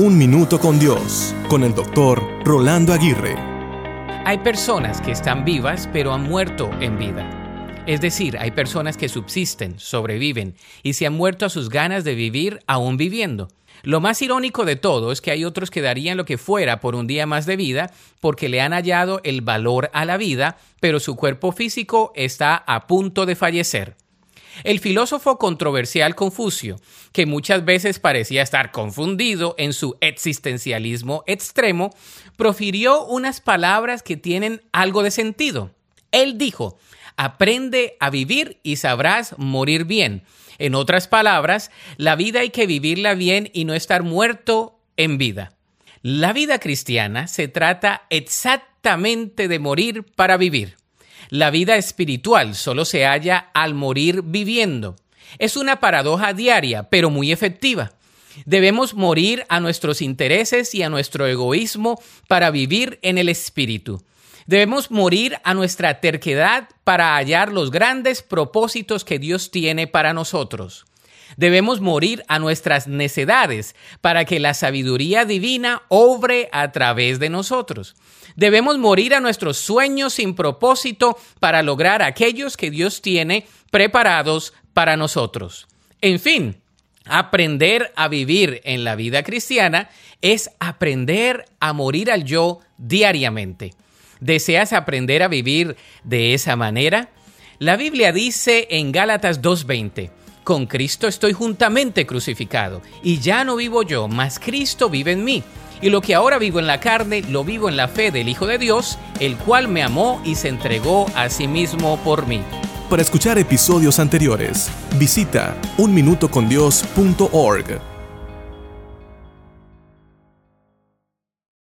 Un Minuto con Dios, con el doctor Rolando Aguirre. Hay personas que están vivas pero han muerto en vida. Es decir, hay personas que subsisten, sobreviven y se han muerto a sus ganas de vivir aún viviendo. Lo más irónico de todo es que hay otros que darían lo que fuera por un día más de vida porque le han hallado el valor a la vida, pero su cuerpo físico está a punto de fallecer. El filósofo controversial Confucio, que muchas veces parecía estar confundido en su existencialismo extremo, profirió unas palabras que tienen algo de sentido. Él dijo, aprende a vivir y sabrás morir bien. En otras palabras, la vida hay que vivirla bien y no estar muerto en vida. La vida cristiana se trata exactamente de morir para vivir. La vida espiritual solo se halla al morir viviendo. Es una paradoja diaria, pero muy efectiva. Debemos morir a nuestros intereses y a nuestro egoísmo para vivir en el espíritu. Debemos morir a nuestra terquedad para hallar los grandes propósitos que Dios tiene para nosotros. Debemos morir a nuestras necedades para que la sabiduría divina obre a través de nosotros. Debemos morir a nuestros sueños sin propósito para lograr aquellos que Dios tiene preparados para nosotros. En fin, aprender a vivir en la vida cristiana es aprender a morir al yo diariamente. ¿Deseas aprender a vivir de esa manera? La Biblia dice en Gálatas 2.20, con Cristo estoy juntamente crucificado, y ya no vivo yo, mas Cristo vive en mí. Y lo que ahora vivo en la carne, lo vivo en la fe del Hijo de Dios, el cual me amó y se entregó a sí mismo por mí. Para escuchar episodios anteriores, visita unminutocondios.org.